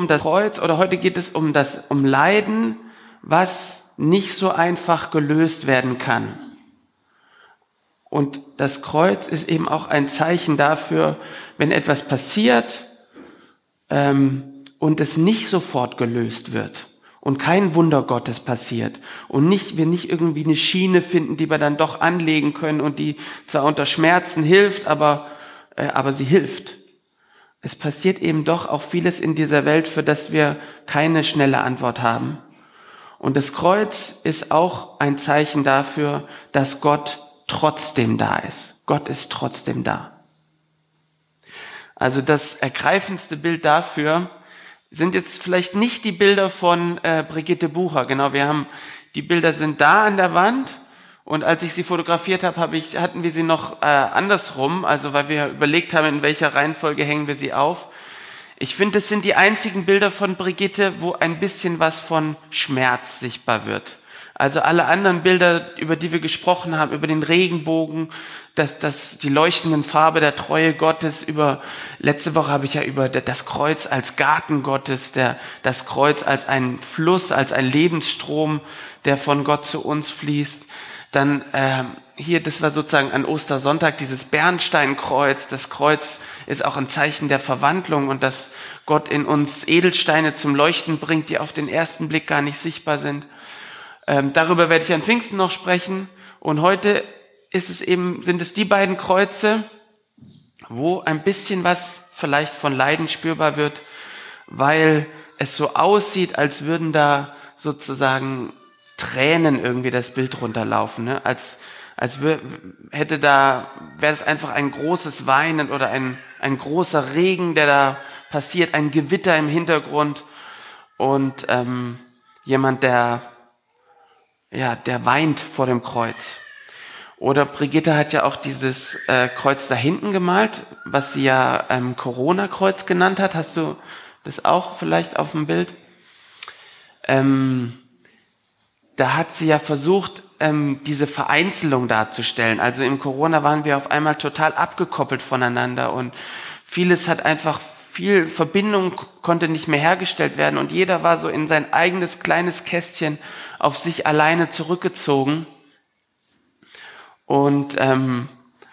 um das Kreuz oder heute geht es um das, um Leiden, was nicht so einfach gelöst werden kann. Und das Kreuz ist eben auch ein Zeichen dafür, wenn etwas passiert ähm, und es nicht sofort gelöst wird und kein Wunder Gottes passiert und nicht wir nicht irgendwie eine Schiene finden, die wir dann doch anlegen können und die zwar unter Schmerzen hilft, aber äh, aber sie hilft. Es passiert eben doch auch vieles in dieser Welt, für das wir keine schnelle Antwort haben. Und das Kreuz ist auch ein Zeichen dafür, dass Gott trotzdem da ist. Gott ist trotzdem da. Also das ergreifendste Bild dafür sind jetzt vielleicht nicht die Bilder von äh, Brigitte Bucher. Genau, wir haben die Bilder sind da an der Wand und als ich sie fotografiert habe, hab ich, hatten wir sie noch äh, andersrum, also weil wir überlegt haben, in welcher Reihenfolge hängen wir sie auf. Ich finde, es sind die einzigen Bilder von Brigitte, wo ein bisschen was von Schmerz sichtbar wird. Also alle anderen Bilder, über die wir gesprochen haben, über den Regenbogen, das, das, die leuchtenden Farbe der Treue Gottes, über, letzte Woche habe ich ja über das Kreuz als Garten Gottes, der, das Kreuz als ein Fluss, als ein Lebensstrom, der von Gott zu uns fließt. Dann äh, hier, das war sozusagen an Ostersonntag, dieses Bernsteinkreuz. Das Kreuz ist auch ein Zeichen der Verwandlung und dass Gott in uns Edelsteine zum Leuchten bringt, die auf den ersten Blick gar nicht sichtbar sind. Ähm, darüber werde ich an Pfingsten noch sprechen. Und heute ist es eben, sind es die beiden Kreuze, wo ein bisschen was vielleicht von Leiden spürbar wird, weil es so aussieht, als würden da sozusagen Tränen irgendwie das Bild runterlaufen, ne? als als hätte da wäre es einfach ein großes Weinen oder ein ein großer Regen, der da passiert, ein Gewitter im Hintergrund und ähm, jemand, der ja der weint vor dem Kreuz. Oder Brigitte hat ja auch dieses äh, Kreuz da hinten gemalt, was sie ja ähm, Corona-Kreuz genannt hat. Hast du das auch vielleicht auf dem Bild? Ähm, da hat sie ja versucht, ähm, diese Vereinzelung darzustellen. Also im Corona waren wir auf einmal total abgekoppelt voneinander und vieles hat einfach viel Verbindung konnte nicht mehr hergestellt werden und jeder war so in sein eigenes kleines Kästchen auf sich alleine zurückgezogen und ähm,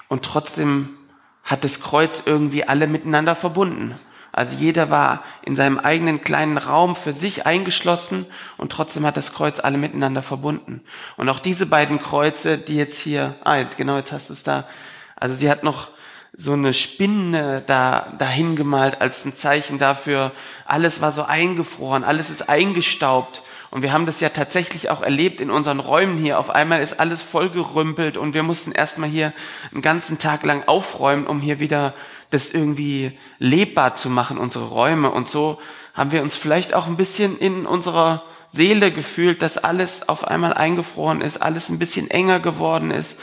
und trotzdem hat das Kreuz irgendwie alle miteinander verbunden. Also jeder war in seinem eigenen kleinen Raum für sich eingeschlossen und trotzdem hat das Kreuz alle miteinander verbunden. Und auch diese beiden Kreuze, die jetzt hier, ah, genau, jetzt hast du es da. Also sie hat noch so eine Spinne da dahin gemalt als ein Zeichen dafür. Alles war so eingefroren, alles ist eingestaubt. Und wir haben das ja tatsächlich auch erlebt in unseren Räumen hier. Auf einmal ist alles vollgerümpelt und wir mussten erstmal hier einen ganzen Tag lang aufräumen, um hier wieder das irgendwie lebbar zu machen, unsere Räume. Und so haben wir uns vielleicht auch ein bisschen in unserer Seele gefühlt, dass alles auf einmal eingefroren ist, alles ein bisschen enger geworden ist,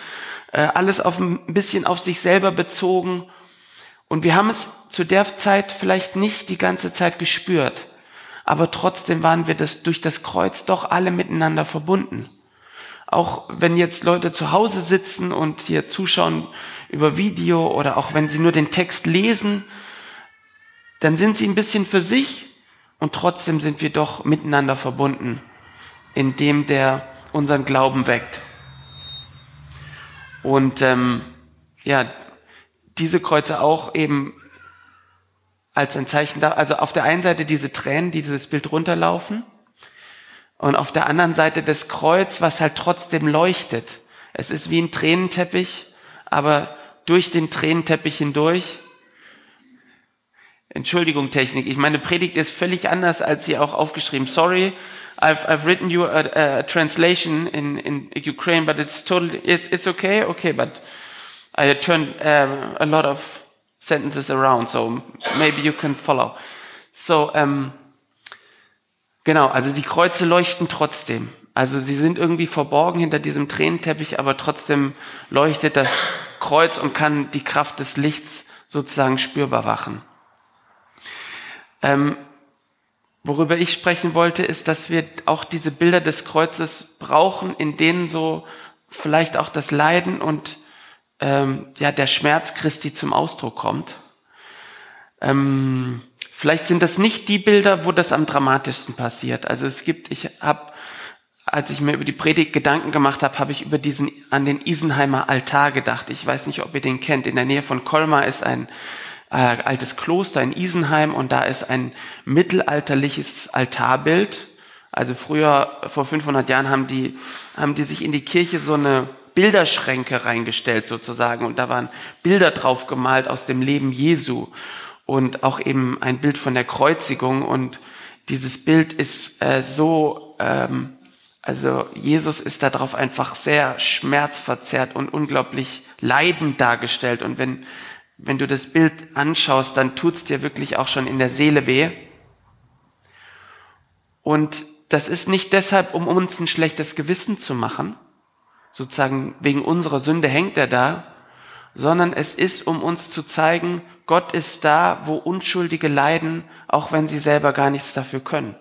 alles auf ein bisschen auf sich selber bezogen. Und wir haben es zu der Zeit vielleicht nicht die ganze Zeit gespürt aber trotzdem waren wir das, durch das Kreuz doch alle miteinander verbunden. Auch wenn jetzt Leute zu Hause sitzen und hier zuschauen über Video oder auch wenn sie nur den Text lesen, dann sind sie ein bisschen für sich und trotzdem sind wir doch miteinander verbunden, indem der unseren Glauben weckt. Und ähm, ja, diese Kreuze auch eben als ein Zeichen da, also auf der einen Seite diese Tränen, die dieses Bild runterlaufen und auf der anderen Seite das Kreuz, was halt trotzdem leuchtet. Es ist wie ein Tränenteppich, aber durch den Tränenteppich hindurch. Entschuldigung, Technik. Ich meine Predigt ist völlig anders als hier auch aufgeschrieben. Sorry, I've, I've written you a, a translation in, in Ukraine, but it's totally, it's, it's okay, okay, but I turned uh, a lot of sentences around, so maybe you can follow. So, ähm, genau, also die Kreuze leuchten trotzdem. Also sie sind irgendwie verborgen hinter diesem Tränenteppich, aber trotzdem leuchtet das Kreuz und kann die Kraft des Lichts sozusagen spürbar machen. Ähm, worüber ich sprechen wollte, ist, dass wir auch diese Bilder des Kreuzes brauchen, in denen so vielleicht auch das Leiden und ähm, ja, der Schmerz Christi zum Ausdruck kommt. Ähm, Vielleicht sind das nicht die Bilder, wo das am dramatischsten passiert. Also es gibt, ich habe, als ich mir über die Predigt Gedanken gemacht habe, habe ich über diesen an den Isenheimer Altar gedacht. Ich weiß nicht, ob ihr den kennt. In der Nähe von Colmar ist ein äh, altes Kloster in Isenheim und da ist ein mittelalterliches Altarbild. Also früher, vor 500 Jahren, haben die, haben die sich in die Kirche so eine Bilderschränke reingestellt sozusagen und da waren Bilder drauf gemalt aus dem Leben Jesu und auch eben ein Bild von der Kreuzigung und dieses Bild ist äh, so, ähm, also Jesus ist darauf einfach sehr schmerzverzerrt und unglaublich leidend dargestellt und wenn wenn du das Bild anschaust, dann tut's dir wirklich auch schon in der Seele weh. Und das ist nicht deshalb, um uns ein schlechtes Gewissen zu machen, sozusagen wegen unserer Sünde hängt er da, sondern es ist, um uns zu zeigen, Gott ist da, wo Unschuldige leiden, auch wenn sie selber gar nichts dafür können.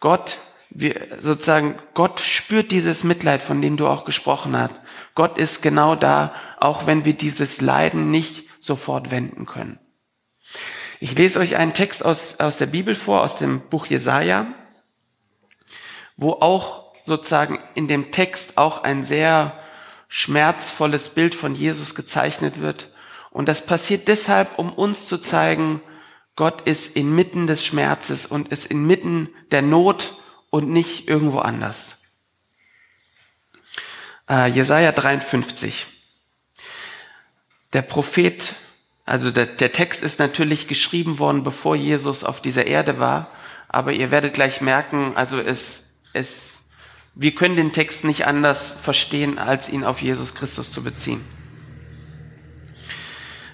Gott, wir, sozusagen, Gott spürt dieses Mitleid, von dem du auch gesprochen hast. Gott ist genau da, auch wenn wir dieses Leiden nicht sofort wenden können. Ich lese euch einen Text aus, aus der Bibel vor, aus dem Buch Jesaja, wo auch sozusagen in dem Text auch ein sehr schmerzvolles Bild von Jesus gezeichnet wird. Und das passiert deshalb, um uns zu zeigen, Gott ist inmitten des Schmerzes und ist inmitten der Not und nicht irgendwo anders. Äh, Jesaja 53. Der Prophet, also der, der Text ist natürlich geschrieben worden, bevor Jesus auf dieser Erde war, aber ihr werdet gleich merken, also es, es, wir können den Text nicht anders verstehen, als ihn auf Jesus Christus zu beziehen.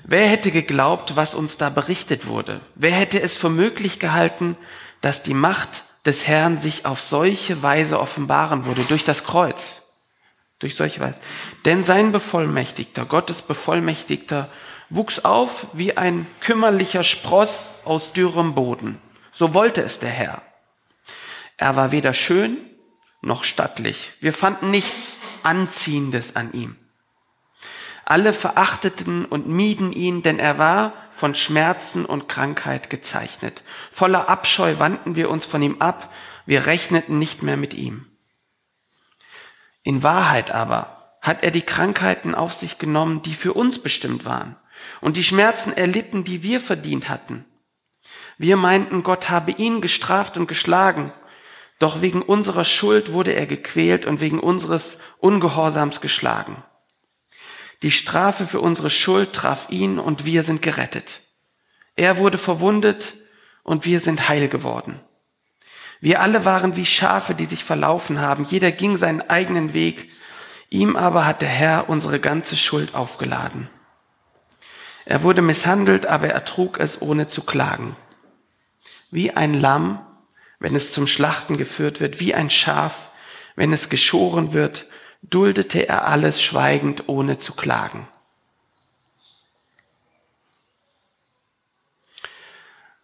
Wer hätte geglaubt, was uns da berichtet wurde? Wer hätte es für möglich gehalten, dass die Macht des Herrn sich auf solche Weise offenbaren würde durch das Kreuz? Durch solche Weise. Denn sein Bevollmächtigter, Gottes Bevollmächtigter, wuchs auf wie ein kümmerlicher Spross aus dürrem Boden. So wollte es der Herr. Er war weder schön noch stattlich. Wir fanden nichts Anziehendes an ihm. Alle verachteten und mieden ihn, denn er war von Schmerzen und Krankheit gezeichnet. Voller Abscheu wandten wir uns von ihm ab, wir rechneten nicht mehr mit ihm. In Wahrheit aber hat er die Krankheiten auf sich genommen, die für uns bestimmt waren, und die Schmerzen erlitten, die wir verdient hatten. Wir meinten, Gott habe ihn gestraft und geschlagen, doch wegen unserer Schuld wurde er gequält und wegen unseres Ungehorsams geschlagen. Die Strafe für unsere Schuld traf ihn und wir sind gerettet. Er wurde verwundet und wir sind heil geworden. Wir alle waren wie Schafe, die sich verlaufen haben. Jeder ging seinen eigenen Weg. Ihm aber hat der Herr unsere ganze Schuld aufgeladen. Er wurde misshandelt, aber er trug es ohne zu klagen. Wie ein Lamm, wenn es zum Schlachten geführt wird, wie ein Schaf, wenn es geschoren wird, duldete er alles schweigend, ohne zu klagen.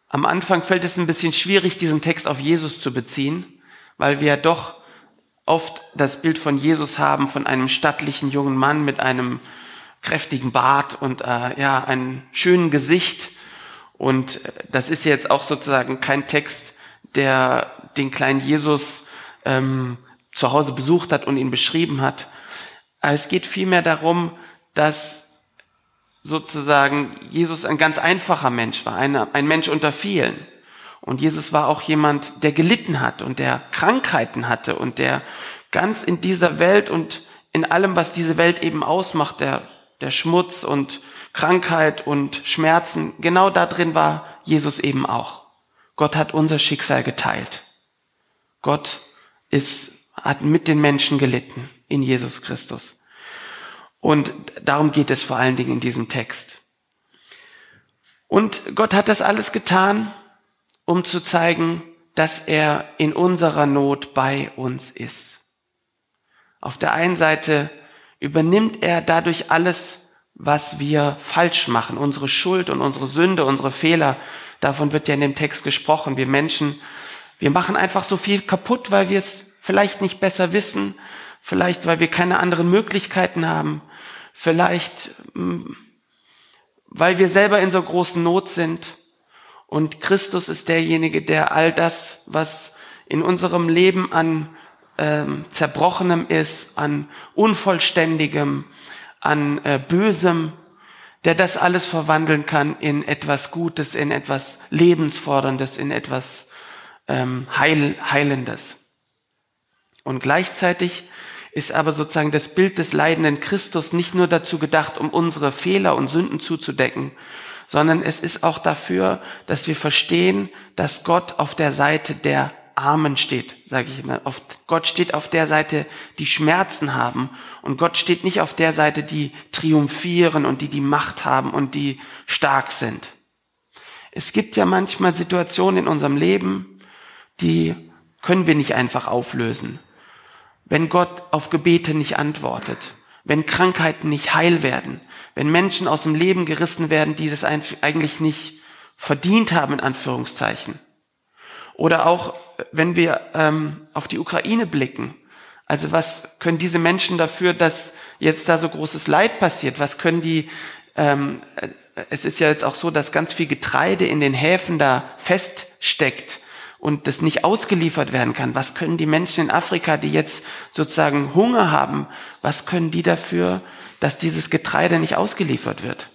Am Anfang fällt es ein bisschen schwierig, diesen Text auf Jesus zu beziehen, weil wir doch oft das Bild von Jesus haben, von einem stattlichen jungen Mann mit einem kräftigen Bart und äh, ja, einem schönen Gesicht. Und äh, das ist jetzt auch sozusagen kein Text, der den kleinen Jesus ähm, zu Hause besucht hat und ihn beschrieben hat. Es geht vielmehr darum, dass sozusagen Jesus ein ganz einfacher Mensch war, ein, ein Mensch unter vielen. Und Jesus war auch jemand, der gelitten hat und der Krankheiten hatte und der ganz in dieser Welt und in allem, was diese Welt eben ausmacht, der, der Schmutz und Krankheit und Schmerzen, genau da drin war Jesus eben auch. Gott hat unser Schicksal geteilt. Gott ist, hat mit den Menschen gelitten in Jesus Christus. Und darum geht es vor allen Dingen in diesem Text. Und Gott hat das alles getan, um zu zeigen, dass er in unserer Not bei uns ist. Auf der einen Seite übernimmt er dadurch alles, was wir falsch machen, unsere Schuld und unsere Sünde, unsere Fehler. Davon wird ja in dem Text gesprochen. Wir Menschen, wir machen einfach so viel kaputt, weil wir es vielleicht nicht besser wissen, vielleicht weil wir keine anderen Möglichkeiten haben, vielleicht mm, weil wir selber in so großen Not sind. Und Christus ist derjenige, der all das, was in unserem Leben an ähm, Zerbrochenem ist, an Unvollständigem, an äh, Bösem, der das alles verwandeln kann in etwas Gutes, in etwas Lebensforderndes, in etwas ähm, Heil, Heilendes. Und gleichzeitig ist aber sozusagen das Bild des leidenden Christus nicht nur dazu gedacht, um unsere Fehler und Sünden zuzudecken, sondern es ist auch dafür, dass wir verstehen, dass Gott auf der Seite der Armen steht, sage ich immer. Gott steht auf der Seite, die Schmerzen haben. Und Gott steht nicht auf der Seite, die triumphieren und die die Macht haben und die stark sind. Es gibt ja manchmal Situationen in unserem Leben, die können wir nicht einfach auflösen. Wenn Gott auf Gebete nicht antwortet, wenn Krankheiten nicht heil werden, wenn Menschen aus dem Leben gerissen werden, die das eigentlich nicht verdient haben, in Anführungszeichen. Oder auch, wenn wir ähm, auf die Ukraine blicken. Also was können diese Menschen dafür, dass jetzt da so großes Leid passiert? Was können die, ähm, es ist ja jetzt auch so, dass ganz viel Getreide in den Häfen da feststeckt und das nicht ausgeliefert werden kann. Was können die Menschen in Afrika, die jetzt sozusagen Hunger haben, was können die dafür, dass dieses Getreide nicht ausgeliefert wird?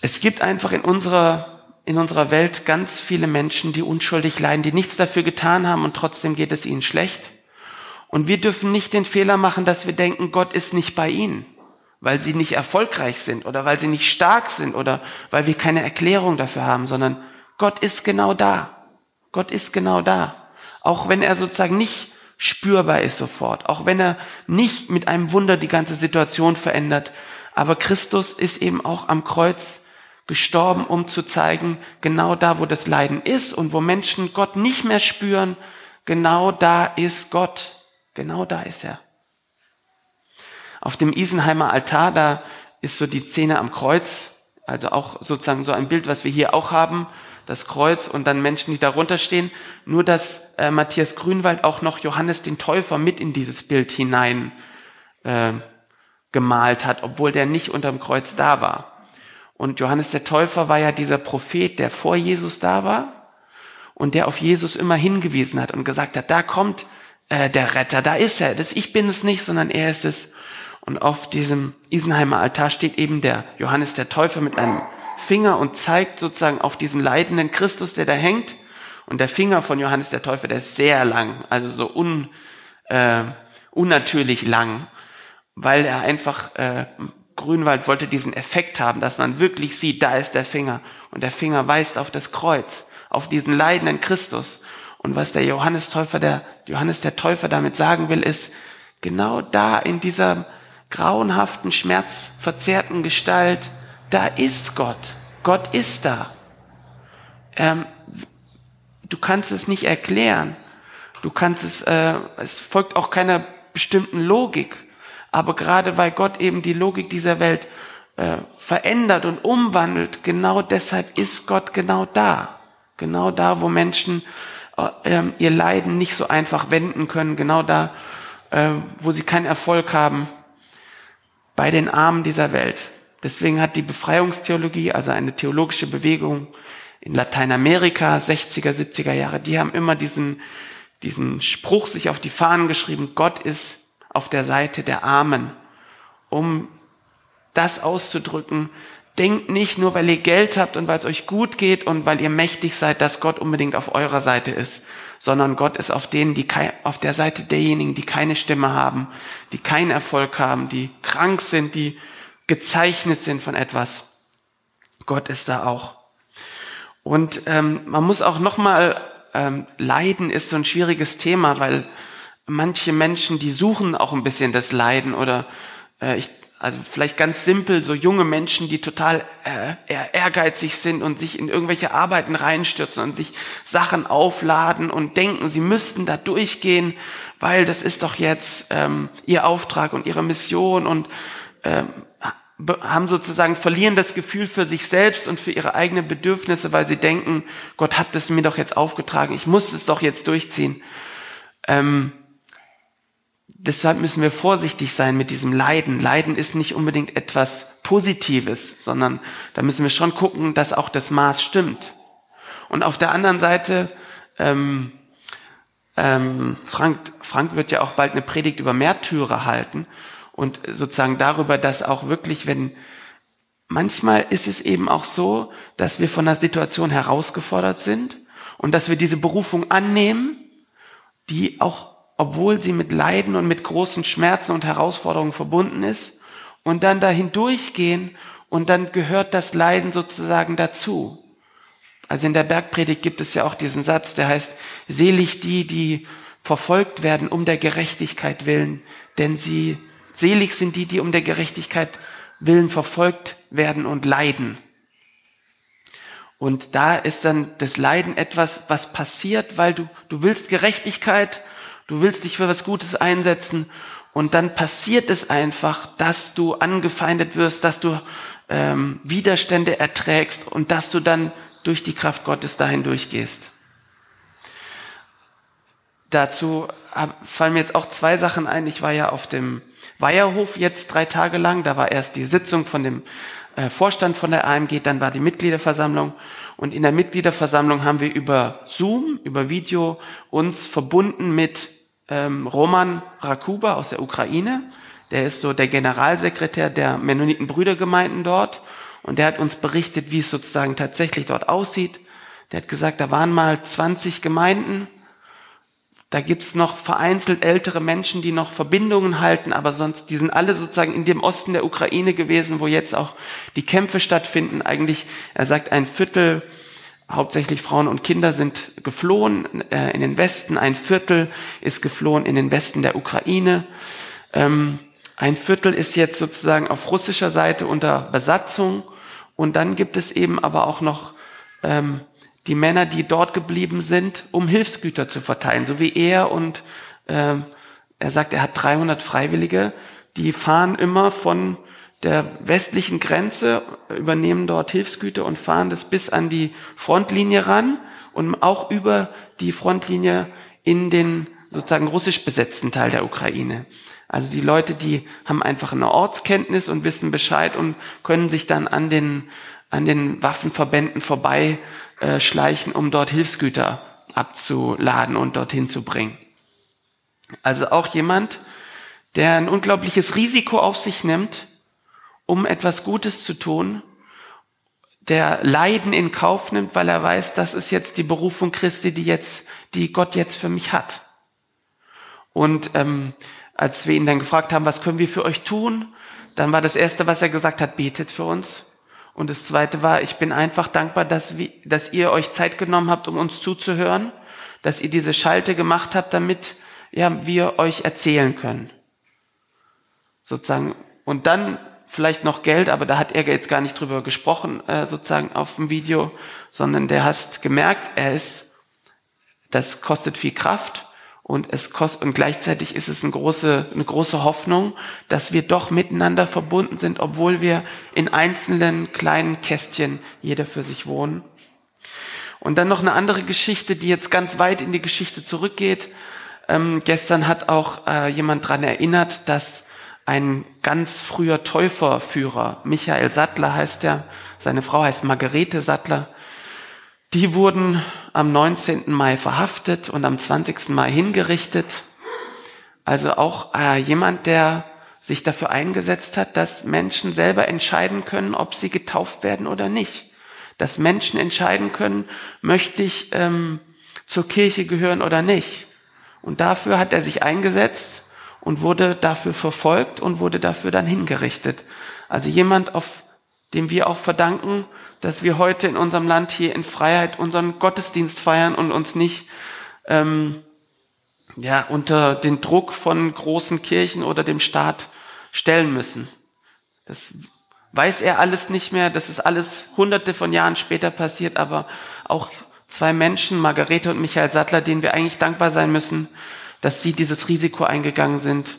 Es gibt einfach in unserer in unserer Welt ganz viele Menschen, die unschuldig leiden, die nichts dafür getan haben und trotzdem geht es ihnen schlecht. Und wir dürfen nicht den Fehler machen, dass wir denken, Gott ist nicht bei ihnen, weil sie nicht erfolgreich sind oder weil sie nicht stark sind oder weil wir keine Erklärung dafür haben, sondern Gott ist genau da. Gott ist genau da. Auch wenn er sozusagen nicht spürbar ist sofort, auch wenn er nicht mit einem Wunder die ganze Situation verändert. Aber Christus ist eben auch am Kreuz gestorben, um zu zeigen, genau da, wo das Leiden ist und wo Menschen Gott nicht mehr spüren, genau da ist Gott. Genau da ist er. Auf dem Isenheimer Altar, da ist so die Szene am Kreuz, also auch sozusagen so ein Bild, was wir hier auch haben, das Kreuz und dann Menschen, die darunter stehen. Nur, dass äh, Matthias Grünwald auch noch Johannes den Täufer mit in dieses Bild hinein äh, gemalt hat, obwohl der nicht unterm Kreuz da war. Und Johannes der Täufer war ja dieser Prophet, der vor Jesus da war und der auf Jesus immer hingewiesen hat und gesagt hat, da kommt äh, der Retter, da ist er. Das ich bin es nicht, sondern er ist es. Und auf diesem Isenheimer Altar steht eben der Johannes der Täufer mit einem Finger und zeigt sozusagen auf diesen leidenden Christus, der da hängt. Und der Finger von Johannes der Täufer, der ist sehr lang, also so un, äh, unnatürlich lang, weil er einfach äh, Grünwald wollte diesen Effekt haben, dass man wirklich sieht, da ist der Finger. Und der Finger weist auf das Kreuz, auf diesen leidenden Christus. Und was der Johannes Täufer, der Johannes der Täufer damit sagen will, ist, genau da in dieser grauenhaften, schmerzverzerrten Gestalt, da ist Gott. Gott ist da. Ähm, du kannst es nicht erklären. Du kannst es, äh, es folgt auch keiner bestimmten Logik. Aber gerade weil Gott eben die Logik dieser Welt äh, verändert und umwandelt, genau deshalb ist Gott genau da. Genau da, wo Menschen äh, ähm, ihr Leiden nicht so einfach wenden können, genau da, äh, wo sie keinen Erfolg haben, bei den Armen dieser Welt. Deswegen hat die Befreiungstheologie, also eine theologische Bewegung in Lateinamerika, 60er, 70er Jahre, die haben immer diesen, diesen Spruch sich auf die Fahnen geschrieben, Gott ist auf der Seite der Armen, um das auszudrücken. Denkt nicht nur, weil ihr Geld habt und weil es euch gut geht und weil ihr mächtig seid, dass Gott unbedingt auf eurer Seite ist, sondern Gott ist auf denen, die auf der Seite derjenigen, die keine Stimme haben, die keinen Erfolg haben, die krank sind, die gezeichnet sind von etwas. Gott ist da auch. Und ähm, man muss auch noch mal ähm, Leiden ist so ein schwieriges Thema, weil manche Menschen, die suchen auch ein bisschen das Leiden oder äh, ich, also vielleicht ganz simpel, so junge Menschen, die total äh, ehrgeizig sind und sich in irgendwelche Arbeiten reinstürzen und sich Sachen aufladen und denken, sie müssten da durchgehen, weil das ist doch jetzt ähm, ihr Auftrag und ihre Mission und ähm, haben sozusagen verlieren das Gefühl für sich selbst und für ihre eigenen Bedürfnisse, weil sie denken, Gott hat es mir doch jetzt aufgetragen, ich muss es doch jetzt durchziehen. Ähm, deshalb müssen wir vorsichtig sein mit diesem Leiden. Leiden ist nicht unbedingt etwas Positives, sondern da müssen wir schon gucken, dass auch das Maß stimmt. Und auf der anderen Seite, ähm, ähm, Frank, Frank wird ja auch bald eine Predigt über Märtyrer halten und sozusagen darüber, dass auch wirklich, wenn manchmal ist es eben auch so, dass wir von der Situation herausgefordert sind und dass wir diese Berufung annehmen, die auch, obwohl sie mit Leiden und mit großen Schmerzen und Herausforderungen verbunden ist, und dann dahin durchgehen und dann gehört das Leiden sozusagen dazu. Also in der Bergpredigt gibt es ja auch diesen Satz, der heißt, selig die, die verfolgt werden um der Gerechtigkeit willen, denn sie, selig sind die, die um der Gerechtigkeit willen verfolgt werden und leiden. Und da ist dann das Leiden etwas, was passiert, weil du, du willst Gerechtigkeit, du willst dich für was Gutes einsetzen und dann passiert es einfach, dass du angefeindet wirst, dass du ähm, Widerstände erträgst und dass du dann durch die Kraft Gottes dahin durchgehst. Dazu fallen mir jetzt auch zwei Sachen ein. Ich war ja auf dem Weiherhof jetzt drei Tage lang. Da war erst die Sitzung von dem äh, Vorstand von der AMG, dann war die Mitgliederversammlung. Und in der Mitgliederversammlung haben wir über Zoom, über Video uns verbunden mit ähm, Roman Rakuba aus der Ukraine. Der ist so der Generalsekretär der Mennoniten-Brüdergemeinden dort. Und der hat uns berichtet, wie es sozusagen tatsächlich dort aussieht. Der hat gesagt, da waren mal 20 Gemeinden. Da gibt's noch vereinzelt ältere Menschen, die noch Verbindungen halten, aber sonst, die sind alle sozusagen in dem Osten der Ukraine gewesen, wo jetzt auch die Kämpfe stattfinden. Eigentlich, er sagt, ein Viertel, hauptsächlich Frauen und Kinder sind geflohen äh, in den Westen, ein Viertel ist geflohen in den Westen der Ukraine. Ähm, ein Viertel ist jetzt sozusagen auf russischer Seite unter Besatzung und dann gibt es eben aber auch noch ähm, die Männer, die dort geblieben sind, um Hilfsgüter zu verteilen, so wie er und ähm, er sagt, er hat 300 Freiwillige, die fahren immer von der westlichen Grenze, übernehmen dort Hilfsgüter und fahren das bis an die Frontlinie ran und auch über die Frontlinie in den sozusagen russisch besetzten Teil der Ukraine. Also die Leute, die haben einfach eine Ortskenntnis und wissen Bescheid und können sich dann an den, an den Waffenverbänden vorbei äh, schleichen, um dort Hilfsgüter abzuladen und dorthin zu bringen. Also auch jemand, der ein unglaubliches Risiko auf sich nimmt, um etwas Gutes zu tun, der Leiden in Kauf nimmt, weil er weiß, das ist jetzt die Berufung Christi, die jetzt, die Gott jetzt für mich hat. Und ähm, als wir ihn dann gefragt haben, was können wir für euch tun, dann war das Erste, was er gesagt hat, betet für uns. Und das Zweite war, ich bin einfach dankbar, dass, wir, dass ihr euch Zeit genommen habt, um uns zuzuhören, dass ihr diese Schalte gemacht habt, damit ja, wir euch erzählen können. Sozusagen. Und dann vielleicht noch Geld, aber da hat er jetzt gar nicht drüber gesprochen, äh, sozusagen auf dem Video, sondern der hast gemerkt, er ist, das kostet viel Kraft und es kostet, und gleichzeitig ist es eine große, eine große Hoffnung, dass wir doch miteinander verbunden sind, obwohl wir in einzelnen kleinen Kästchen jeder für sich wohnen. Und dann noch eine andere Geschichte, die jetzt ganz weit in die Geschichte zurückgeht. Ähm, gestern hat auch äh, jemand dran erinnert, dass ein ganz früher Täuferführer, Michael Sattler heißt er, seine Frau heißt Margarete Sattler, die wurden am 19. Mai verhaftet und am 20. Mai hingerichtet. Also auch äh, jemand, der sich dafür eingesetzt hat, dass Menschen selber entscheiden können, ob sie getauft werden oder nicht. Dass Menschen entscheiden können, möchte ich ähm, zur Kirche gehören oder nicht. Und dafür hat er sich eingesetzt und wurde dafür verfolgt und wurde dafür dann hingerichtet. Also jemand, auf dem wir auch verdanken, dass wir heute in unserem Land hier in Freiheit unseren Gottesdienst feiern und uns nicht ähm, ja, unter den Druck von großen Kirchen oder dem Staat stellen müssen. Das weiß er alles nicht mehr, das ist alles hunderte von Jahren später passiert, aber auch zwei Menschen, Margarete und Michael Sattler, denen wir eigentlich dankbar sein müssen, dass sie dieses Risiko eingegangen sind,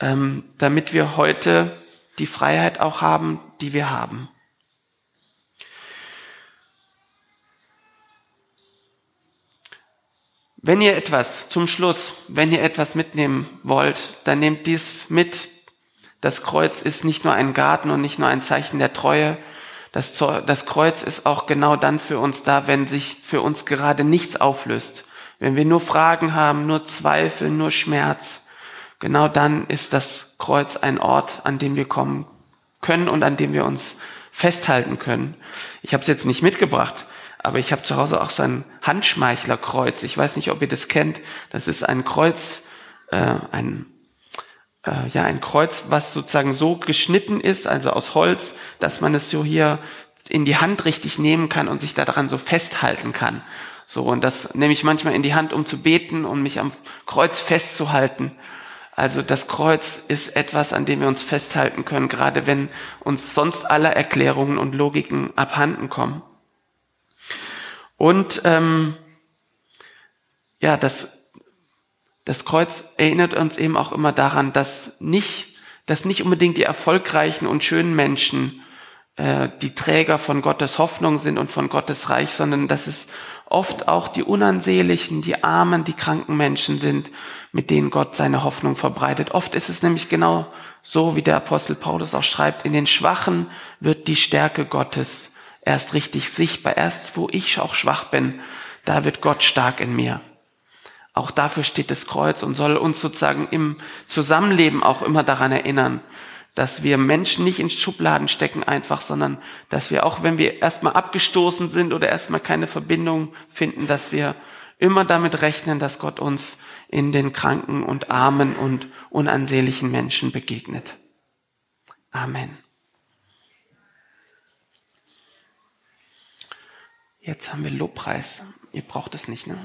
ähm, damit wir heute die Freiheit auch haben, die wir haben. Wenn ihr etwas, zum Schluss, wenn ihr etwas mitnehmen wollt, dann nehmt dies mit. Das Kreuz ist nicht nur ein Garten und nicht nur ein Zeichen der Treue. Das, das Kreuz ist auch genau dann für uns da, wenn sich für uns gerade nichts auflöst. Wenn wir nur Fragen haben, nur Zweifel, nur Schmerz. Genau dann ist das Kreuz ein Ort, an den wir kommen können und an dem wir uns festhalten können. Ich habe es jetzt nicht mitgebracht, aber ich habe zu Hause auch so ein Handschmeichlerkreuz. Ich weiß nicht, ob ihr das kennt. Das ist ein Kreuz, äh, ein äh, ja ein Kreuz, was sozusagen so geschnitten ist, also aus Holz, dass man es so hier in die Hand richtig nehmen kann und sich daran so festhalten kann. So und das nehme ich manchmal in die Hand, um zu beten um mich am Kreuz festzuhalten. Also das Kreuz ist etwas, an dem wir uns festhalten können, gerade wenn uns sonst alle Erklärungen und Logiken abhanden kommen. Und ähm, ja, das, das Kreuz erinnert uns eben auch immer daran, dass nicht, dass nicht unbedingt die erfolgreichen und schönen Menschen äh, die Träger von Gottes Hoffnung sind und von Gottes Reich, sondern dass es oft auch die unansehnlichen, die armen, die kranken Menschen sind, mit denen Gott seine Hoffnung verbreitet. Oft ist es nämlich genau so, wie der Apostel Paulus auch schreibt, in den Schwachen wird die Stärke Gottes erst richtig sichtbar. Erst wo ich auch schwach bin, da wird Gott stark in mir. Auch dafür steht das Kreuz und soll uns sozusagen im Zusammenleben auch immer daran erinnern, dass wir Menschen nicht in Schubladen stecken einfach, sondern dass wir auch, wenn wir erstmal abgestoßen sind oder erstmal keine Verbindung finden, dass wir immer damit rechnen, dass Gott uns in den kranken und armen und unansehnlichen Menschen begegnet. Amen. Jetzt haben wir Lobpreis. Ihr braucht es nicht, ne?